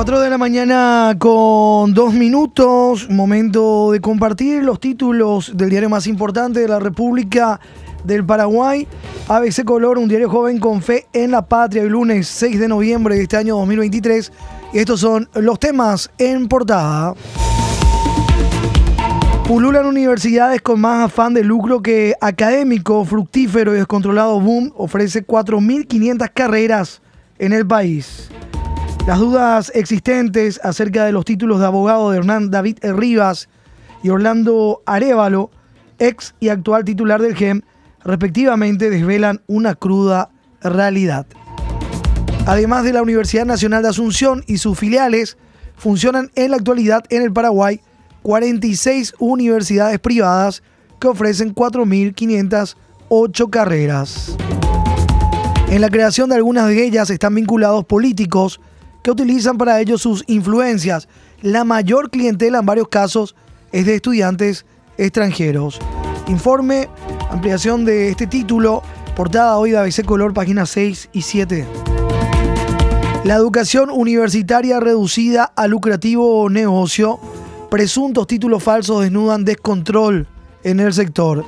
4 de la mañana con dos minutos, momento de compartir los títulos del diario más importante de la República del Paraguay, ABC Color, un diario joven con fe en la patria, el lunes 6 de noviembre de este año 2023. Y estos son los temas en portada. Pululan universidades con más afán de lucro que académico, fructífero y descontrolado boom ofrece 4.500 carreras en el país. Las dudas existentes acerca de los títulos de abogado de Hernán David Rivas y Orlando Arevalo, ex y actual titular del GEM, respectivamente desvelan una cruda realidad. Además de la Universidad Nacional de Asunción y sus filiales, funcionan en la actualidad en el Paraguay 46 universidades privadas que ofrecen 4.508 carreras. En la creación de algunas de ellas están vinculados políticos, que utilizan para ello sus influencias. La mayor clientela en varios casos es de estudiantes extranjeros. Informe, ampliación de este título, portada hoy de ABC Color, páginas 6 y 7. La educación universitaria reducida a lucrativo negocio. Presuntos títulos falsos desnudan descontrol en el sector.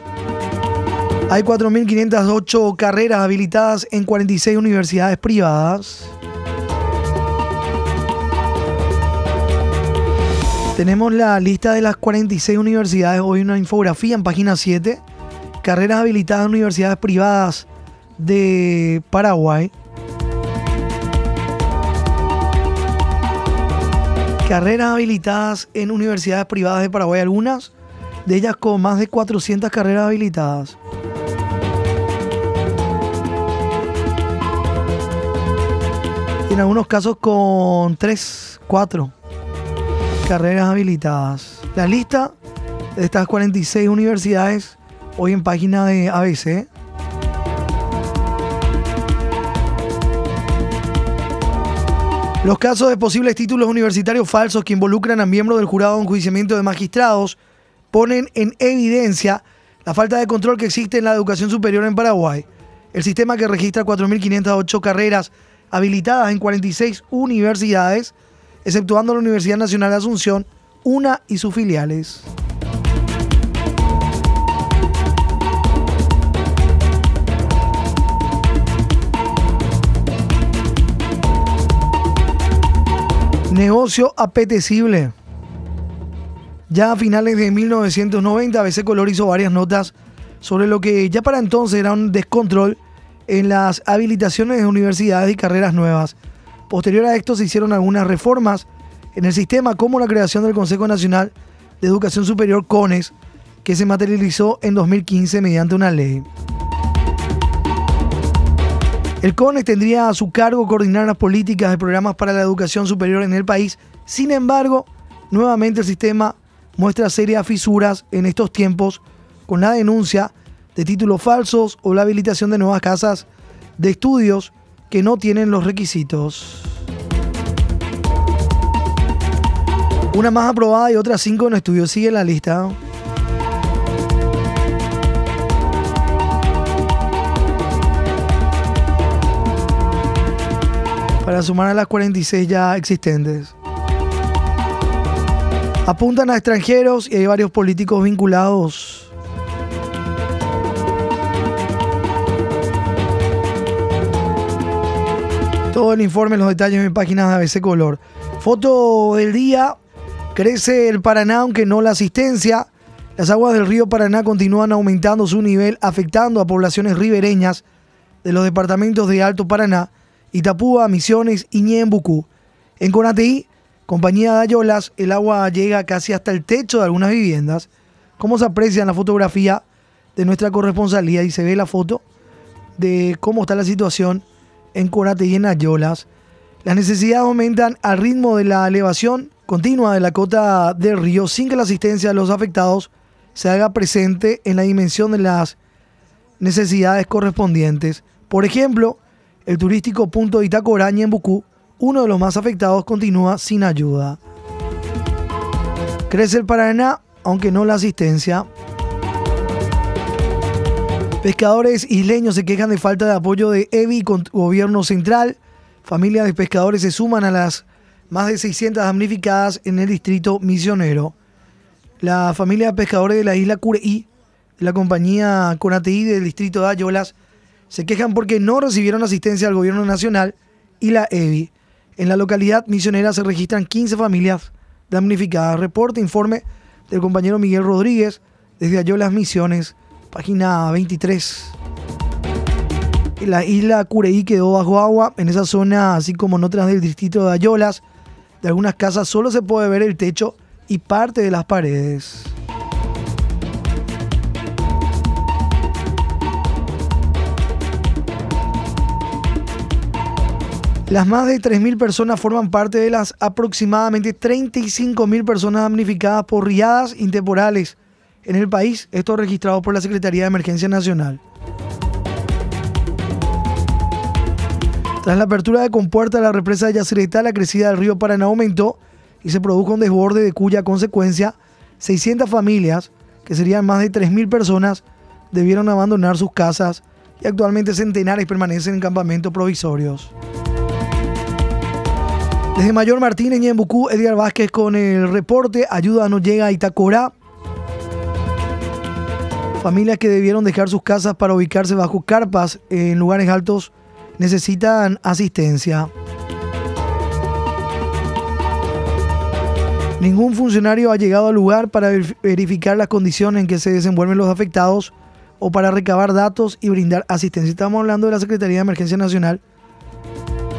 Hay 4.508 carreras habilitadas en 46 universidades privadas. Tenemos la lista de las 46 universidades, hoy una infografía en página 7, carreras habilitadas en universidades privadas de Paraguay. Carreras habilitadas en universidades privadas de Paraguay, algunas de ellas con más de 400 carreras habilitadas. En algunos casos con 3, 4 carreras habilitadas. La lista de estas 46 universidades hoy en página de ABC. Los casos de posibles títulos universitarios falsos que involucran a miembros del jurado de enjuiciamiento de magistrados ponen en evidencia la falta de control que existe en la educación superior en Paraguay. El sistema que registra 4.508 carreras habilitadas en 46 universidades exceptuando la Universidad Nacional de Asunción, una y sus filiales. Negocio apetecible. Ya a finales de 1990, ABC Color hizo varias notas sobre lo que ya para entonces era un descontrol en las habilitaciones de universidades y carreras nuevas Posterior a esto se hicieron algunas reformas en el sistema como la creación del Consejo Nacional de Educación Superior CONES, que se materializó en 2015 mediante una ley. El CONES tendría a su cargo coordinar las políticas de programas para la educación superior en el país. Sin embargo, nuevamente el sistema muestra serias fisuras en estos tiempos con la denuncia de títulos falsos o la habilitación de nuevas casas de estudios que no tienen los requisitos. Una más aprobada y otras cinco en estudio. Sigue la lista. Para sumar a las 46 ya existentes. Apuntan a extranjeros y hay varios políticos vinculados Todo el informe, los detalles en mi página de ABC Color. Foto del día. Crece el Paraná, aunque no la asistencia. Las aguas del río Paraná continúan aumentando su nivel, afectando a poblaciones ribereñas de los departamentos de Alto Paraná, Itapúa, Misiones y Ñembucú. En Conateí, compañía de Ayolas, el agua llega casi hasta el techo de algunas viviendas. Como se aprecia en la fotografía de nuestra corresponsalía y se ve la foto de cómo está la situación en Corate y en Ayolas, las necesidades aumentan al ritmo de la elevación continua de la cota del río sin que la asistencia de los afectados se haga presente en la dimensión de las necesidades correspondientes. Por ejemplo, el turístico punto de Itacoraña en Bucú, uno de los más afectados, continúa sin ayuda. Crece el Paraná, aunque no la asistencia. Pescadores isleños se quejan de falta de apoyo de EBI con gobierno central. Familias de pescadores se suman a las más de 600 damnificadas en el distrito misionero. La familia de pescadores de la isla Cureí, la compañía Conateí del distrito de Ayolas, se quejan porque no recibieron asistencia del gobierno nacional y la EBI. En la localidad misionera se registran 15 familias damnificadas. Reporte, informe del compañero Miguel Rodríguez desde Ayolas Misiones, página 23. La isla Cureí quedó bajo agua en esa zona, así como en otras del distrito de Ayolas. De algunas casas solo se puede ver el techo y parte de las paredes. Las más de 3.000 personas forman parte de las aproximadamente 35.000 personas damnificadas por riadas intemporales en el país, esto registrado por la Secretaría de Emergencia Nacional. Tras la apertura de compuerta de la represa de Yacyretá, la crecida del río Paraná aumentó y se produjo un desborde de cuya consecuencia 600 familias, que serían más de 3.000 personas, debieron abandonar sus casas y actualmente centenares permanecen en campamentos provisorios. Desde Mayor Martínez y en Bucú, Edgar Vázquez con el reporte. Ayuda no llega a Itacora. Familias que debieron dejar sus casas para ubicarse bajo carpas en lugares altos necesitan asistencia. Ningún funcionario ha llegado al lugar para verificar las condiciones en que se desenvuelven los afectados o para recabar datos y brindar asistencia. Estamos hablando de la Secretaría de Emergencia Nacional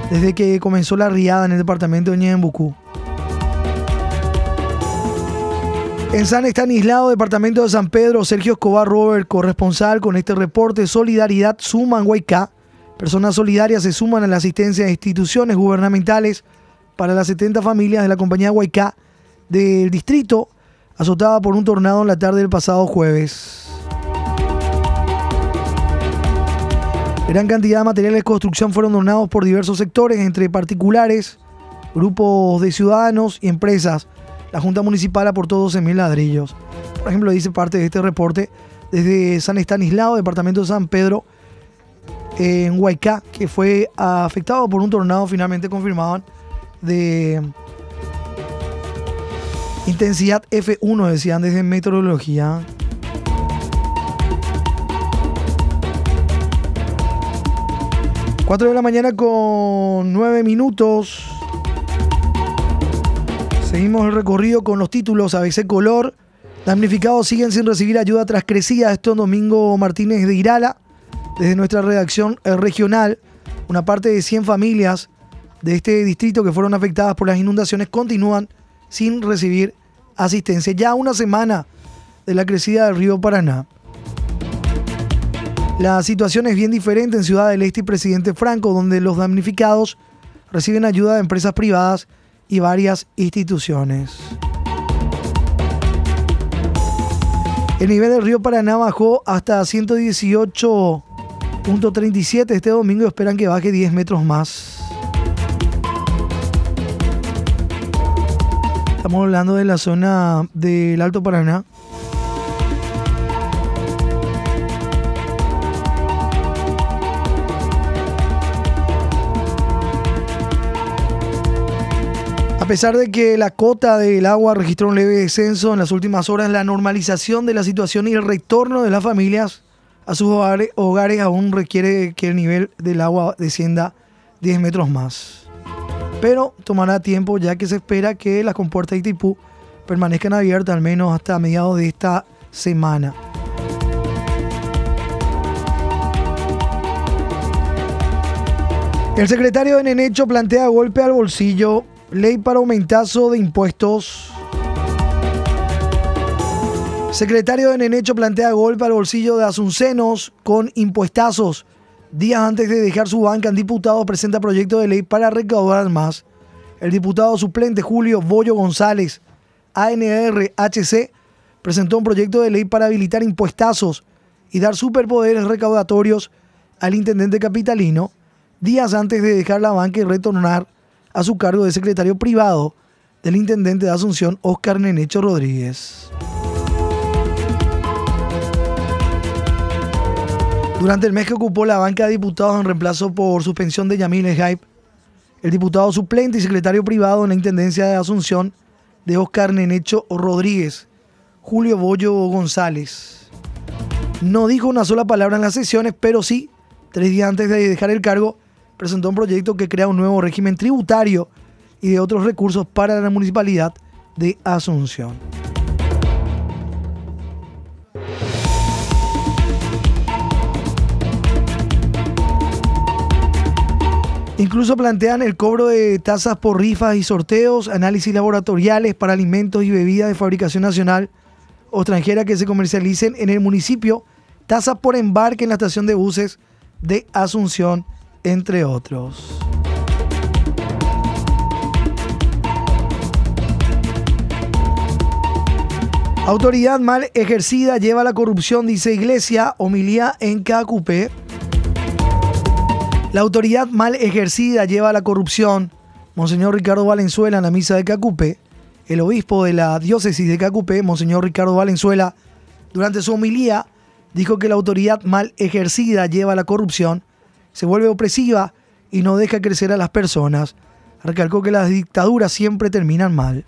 desde que comenzó la riada en el departamento de Ñembucú. En San Estanislao, departamento de San Pedro, Sergio Escobar Robert, corresponsal con este reporte Solidaridad Suman Huaycá. Personas solidarias se suman a la asistencia de instituciones gubernamentales para las 70 familias de la compañía Huaycá del distrito, azotada por un tornado en la tarde del pasado jueves. Gran cantidad de materiales de construcción fueron donados por diversos sectores, entre particulares, grupos de ciudadanos y empresas. La Junta Municipal aportó 12.000 ladrillos. Por ejemplo, dice parte de este reporte desde San Estanislao, departamento de San Pedro, en Huaycá, que fue afectado por un tornado, finalmente confirmaban, de intensidad F1, decían desde meteorología. 4 de la mañana con 9 minutos. Seguimos el recorrido con los títulos ABC Color. Damnificados siguen sin recibir ayuda tras crecida. Esto es Domingo Martínez de Irala, desde nuestra redacción eh, regional. Una parte de 100 familias de este distrito que fueron afectadas por las inundaciones continúan sin recibir asistencia. Ya una semana de la crecida del río Paraná. La situación es bien diferente en Ciudad del Este y Presidente Franco, donde los damnificados reciben ayuda de empresas privadas y varias instituciones. El nivel del río Paraná bajó hasta 118.37 este domingo esperan que baje 10 metros más. Estamos hablando de la zona del Alto Paraná. A pesar de que la cota del agua registró un leve descenso en las últimas horas, la normalización de la situación y el retorno de las familias a sus hogares, aún requiere que el nivel del agua descienda 10 metros más. Pero tomará tiempo ya que se espera que las compuertas de Itipú permanezcan abiertas al menos hasta mediados de esta semana. El secretario de Nenecho plantea golpe al bolsillo Ley para aumentazo de impuestos. Secretario de Nenecho plantea golpe al bolsillo de Asuncenos con impuestazos. Días antes de dejar su banca, el diputado presenta proyecto de ley para recaudar más. El diputado suplente Julio Bollo González, ANRHC, presentó un proyecto de ley para habilitar impuestazos y dar superpoderes recaudatorios al intendente capitalino días antes de dejar la banca y retornar a su cargo de secretario privado del intendente de Asunción, Oscar Nenecho Rodríguez. Durante el mes que ocupó la banca de diputados en reemplazo por suspensión de Yamil Hype, el diputado suplente y secretario privado en la Intendencia de Asunción de Oscar Nenecho Rodríguez, Julio Bollo González. No dijo una sola palabra en las sesiones, pero sí, tres días antes de dejar el cargo, presentó un proyecto que crea un nuevo régimen tributario y de otros recursos para la municipalidad de Asunción. Incluso plantean el cobro de tasas por rifas y sorteos, análisis laboratoriales para alimentos y bebidas de fabricación nacional o extranjera que se comercialicen en el municipio, tasas por embarque en la estación de buses de Asunción, entre otros. Autoridad mal ejercida lleva la corrupción, dice Iglesia, homilía en KQP. La autoridad mal ejercida lleva la corrupción. Monseñor Ricardo Valenzuela en la misa de Cacupe, el obispo de la diócesis de Cacupe, Monseñor Ricardo Valenzuela, durante su homilía dijo que la autoridad mal ejercida lleva la corrupción, se vuelve opresiva y no deja crecer a las personas. Recalcó que las dictaduras siempre terminan mal.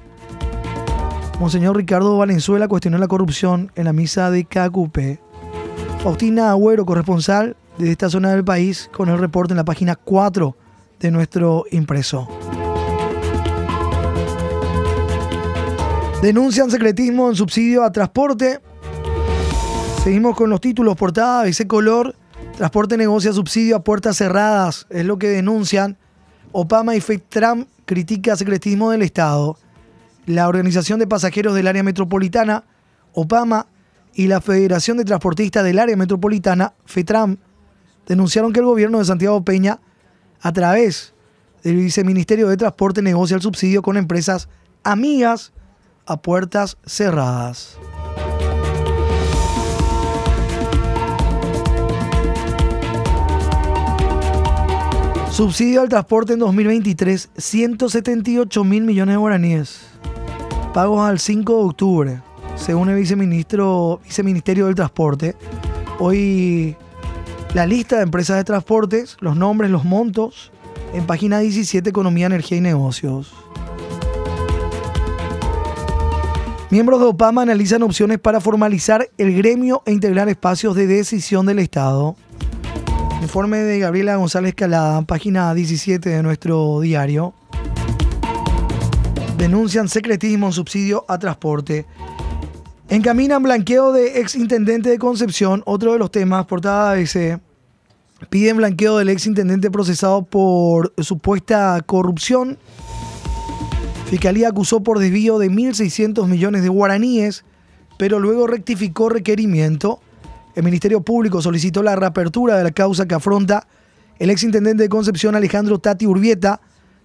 Monseñor Ricardo Valenzuela cuestionó la corrupción en la misa de Cacupe. Faustina Agüero, corresponsal de esta zona del país con el reporte en la página 4 de nuestro impreso. Denuncian secretismo en subsidio a transporte. Seguimos con los títulos portada, ese color. Transporte negocia subsidio a puertas cerradas, es lo que denuncian. Opama y FedTram critica secretismo del Estado. La Organización de Pasajeros del Área Metropolitana, Opama y la Federación de Transportistas del Área Metropolitana, FETRAM, denunciaron que el gobierno de Santiago Peña, a través del Viceministerio de Transporte, negocia el subsidio con empresas amigas a puertas cerradas. Subsidio al transporte en 2023, 178 mil millones de guaraníes. Pagos al 5 de octubre, según el viceministro, viceministerio del Transporte. Hoy la lista de empresas de transportes, los nombres, los montos, en página 17, Economía, Energía y Negocios. Miembros de OPAMA analizan opciones para formalizar el gremio e integrar espacios de decisión del Estado. Informe de Gabriela González Calada, página 17 de nuestro diario. Denuncian secretismo en subsidio a transporte. Encaminan blanqueo de ex intendente de Concepción, otro de los temas, portada ABC. Piden blanqueo del ex intendente procesado por supuesta corrupción. Fiscalía acusó por desvío de 1.600 millones de guaraníes, pero luego rectificó requerimiento. El Ministerio Público solicitó la reapertura de la causa que afronta el ex intendente de Concepción Alejandro Tati Urbieta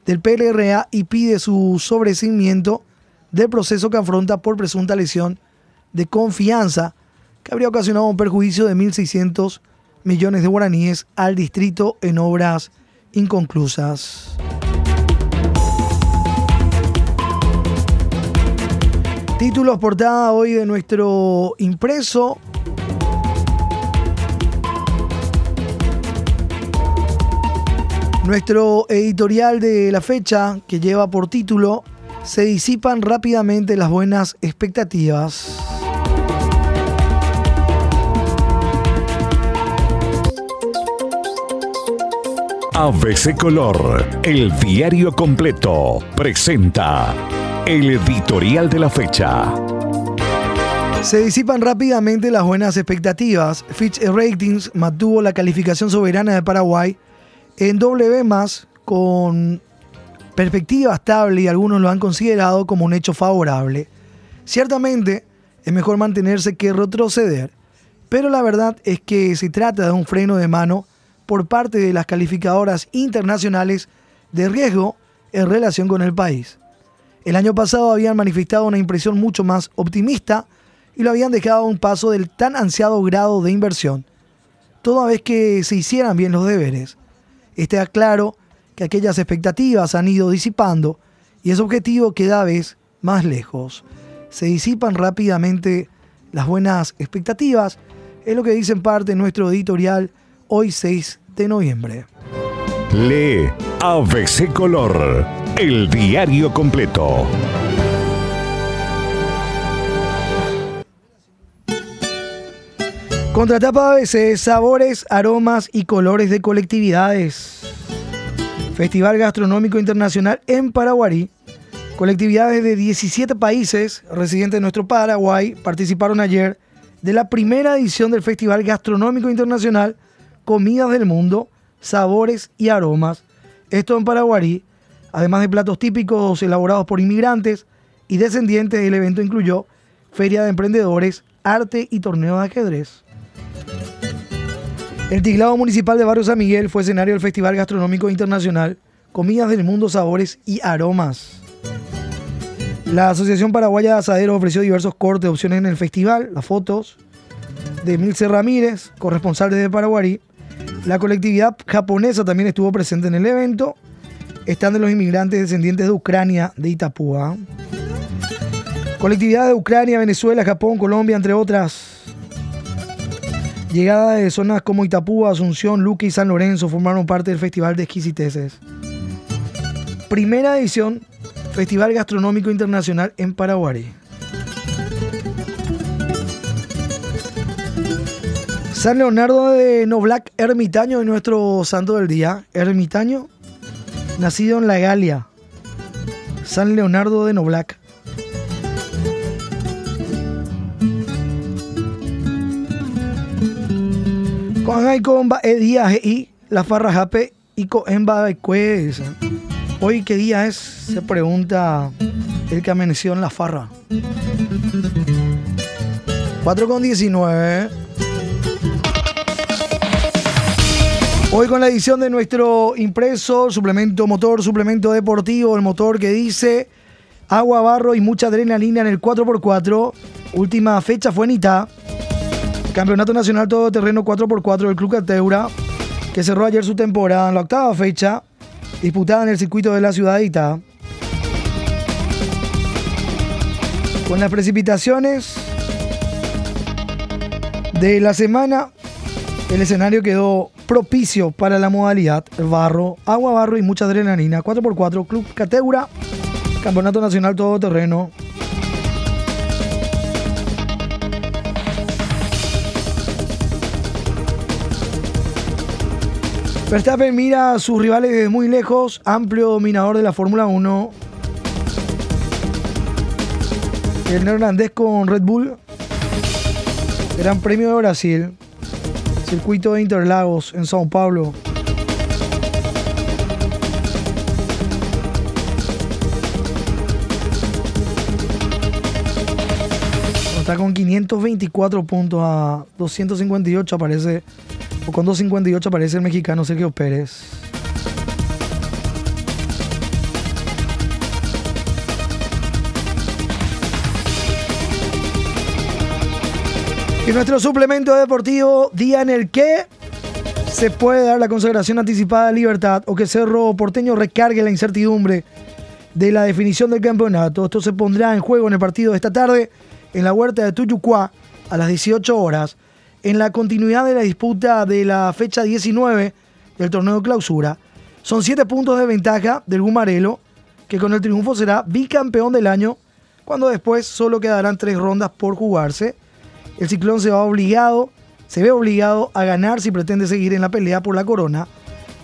del PLRA y pide su sobrecimiento del proceso que afronta por presunta lesión de confianza que habría ocasionado un perjuicio de 1.600 millones de guaraníes al distrito en obras inconclusas. Títulos portada hoy de nuestro impreso. Nuestro editorial de la fecha, que lleva por título, Se disipan rápidamente las buenas expectativas. ABC Color, el diario completo, presenta el editorial de la fecha. Se disipan rápidamente las buenas expectativas. Fitch Ratings mantuvo la calificación soberana de Paraguay en W con perspectiva estable y algunos lo han considerado como un hecho favorable. Ciertamente es mejor mantenerse que retroceder, pero la verdad es que se trata de un freno de mano por parte de las calificadoras internacionales de riesgo en relación con el país. El año pasado habían manifestado una impresión mucho más optimista y lo habían dejado a un paso del tan ansiado grado de inversión, toda vez que se hicieran bien los deberes. Está claro que aquellas expectativas han ido disipando y ese objetivo cada vez más lejos. Se disipan rápidamente las buenas expectativas, es lo que dice en parte nuestro editorial hoy 6 de noviembre. Lee ABC Color, el diario completo. Contratapa ABC, sabores, aromas y colores de colectividades. Festival Gastronómico Internacional en Paraguay. Colectividades de 17 países residentes de nuestro Paraguay participaron ayer de la primera edición del Festival Gastronómico Internacional Comidas del Mundo, Sabores y Aromas. Esto en Paraguay, además de platos típicos elaborados por inmigrantes y descendientes, el evento incluyó feria de emprendedores, arte y torneo de ajedrez. El Tiglado Municipal de Barrio San Miguel fue escenario del Festival Gastronómico Internacional Comidas del Mundo, Sabores y Aromas. La Asociación Paraguaya de Asaderos ofreció diversos cortes de opciones en el festival, las fotos de Milce Ramírez, corresponsal desde Paraguay. La colectividad japonesa también estuvo presente en el evento. Están de los inmigrantes descendientes de Ucrania, de Itapúa. Colectividad de Ucrania, Venezuela, Japón, Colombia, entre otras. Llegada de zonas como Itapúa, Asunción, Luque y San Lorenzo formaron parte del Festival de Exquisiteces. Primera edición, Festival Gastronómico Internacional en Paraguay. San Leonardo de Noblac, ermitaño de nuestro santo del día. Ermitaño, nacido en la Galia. San Leonardo de Noblac. Con comba el día y la farra jape y coemba de Hoy qué día es, se pregunta el que amaneció en la farra. 4 con 19. Hoy con la edición de nuestro impreso, suplemento motor, suplemento deportivo, el motor que dice agua, barro y mucha adrenalina en el 4x4. Última fecha fue en Itá. Campeonato Nacional Todoterreno 4x4 del Club Cateura, que cerró ayer su temporada en la octava fecha, disputada en el circuito de la ciudad de Itá. Con las precipitaciones de la semana, el escenario quedó propicio para la modalidad barro, agua, barro y mucha adrenalina. 4x4, Club Cateura, Campeonato Nacional Todoterreno Verstappen mira a sus rivales desde muy lejos, amplio dominador de la Fórmula 1. El neerlandés con Red Bull. Gran Premio de Brasil. Circuito de Interlagos en Sao Paulo. Está con 524 puntos a 258 aparece con 2.58 aparece el mexicano Sergio Pérez. Y nuestro suplemento deportivo, día en el que se puede dar la consagración anticipada de libertad o que Cerro Porteño recargue la incertidumbre de la definición del campeonato. Esto se pondrá en juego en el partido de esta tarde en la huerta de Tuyucuá a las 18 horas en la continuidad de la disputa de la fecha 19 del torneo de clausura. Son siete puntos de ventaja del Gumarelo, que con el triunfo será bicampeón del año, cuando después solo quedarán tres rondas por jugarse. El ciclón se va obligado, se ve obligado a ganar si pretende seguir en la pelea por la corona.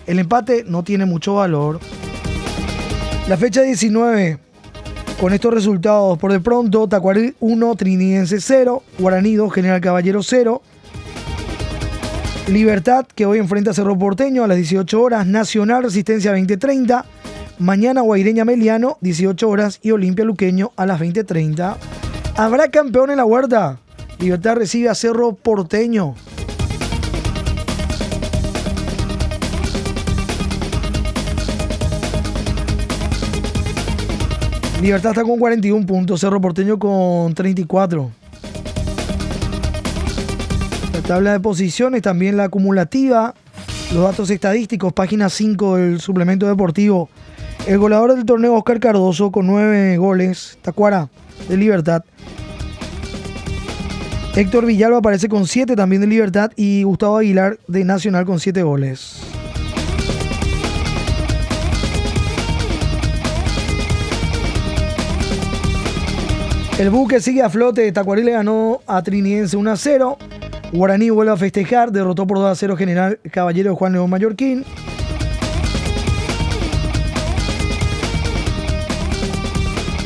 El empate no tiene mucho valor. La fecha 19, con estos resultados, por de pronto, Tacuarí 1, Trinidense 0, Guaraní 2, General Caballero 0, Libertad, que hoy enfrenta a Cerro Porteño a las 18 horas. Nacional Resistencia 2030. Mañana Guaireña Meliano, 18 horas. Y Olimpia Luqueño a las 20.30. ¿Habrá campeón en la huerta? Libertad recibe a Cerro Porteño. Libertad está con 41 puntos, Cerro Porteño con 34 Tabla de posiciones, también la acumulativa, los datos estadísticos, página 5 del suplemento deportivo. El goleador del torneo, Oscar Cardoso, con 9 goles, Tacuara, de Libertad. Héctor Villalba aparece con 7 también de Libertad y Gustavo Aguilar de Nacional con 7 goles. El buque sigue a flote. Tacuarí le ganó a Trinidense 1 a 0. Guaraní vuelve a festejar. Derrotó por 2 a 0 General Caballero Juan León Mallorquín.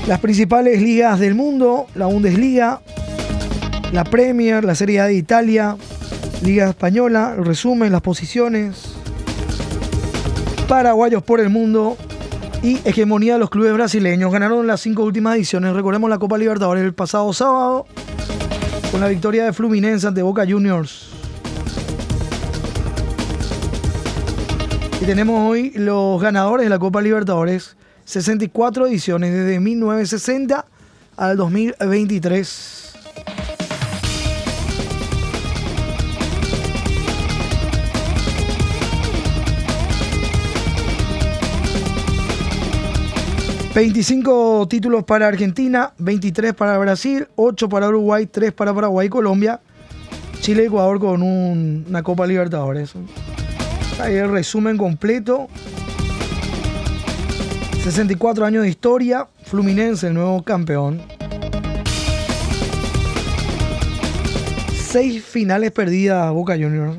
Las principales ligas del mundo, la Bundesliga, la Premier, la Serie A de Italia, Liga Española, el resumen, las posiciones, paraguayos por el mundo y hegemonía de los clubes brasileños. Ganaron las cinco últimas ediciones. Recordemos la Copa Libertadores el pasado sábado con la victoria de Fluminense ante Boca Juniors. Y tenemos hoy los ganadores de la Copa Libertadores. 64 ediciones desde 1960 al 2023. 25 títulos para Argentina, 23 para Brasil, 8 para Uruguay, 3 para Paraguay y Colombia. Chile y Ecuador con una Copa Libertadores. Ahí el resumen completo. 64 años de historia. Fluminense, el nuevo campeón. 6 finales perdidas Boca Juniors.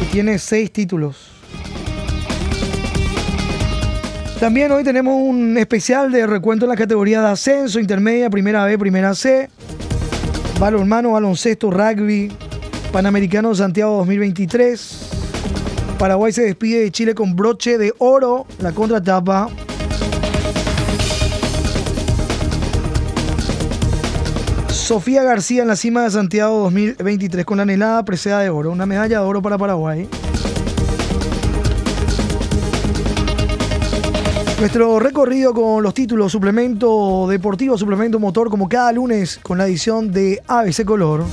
Y tiene 6 títulos. También hoy tenemos un especial de recuento en la categoría de ascenso, intermedia, primera B, primera C, balonmano, baloncesto, rugby, Panamericano Santiago 2023. Paraguay se despide de Chile con broche de oro, la contratapa. Sofía García en la cima de Santiago 2023 con la anhelada presea de oro, una medalla de oro para Paraguay. Nuestro recorrido con los títulos, suplemento deportivo, suplemento motor, como cada lunes con la edición de ABC Color.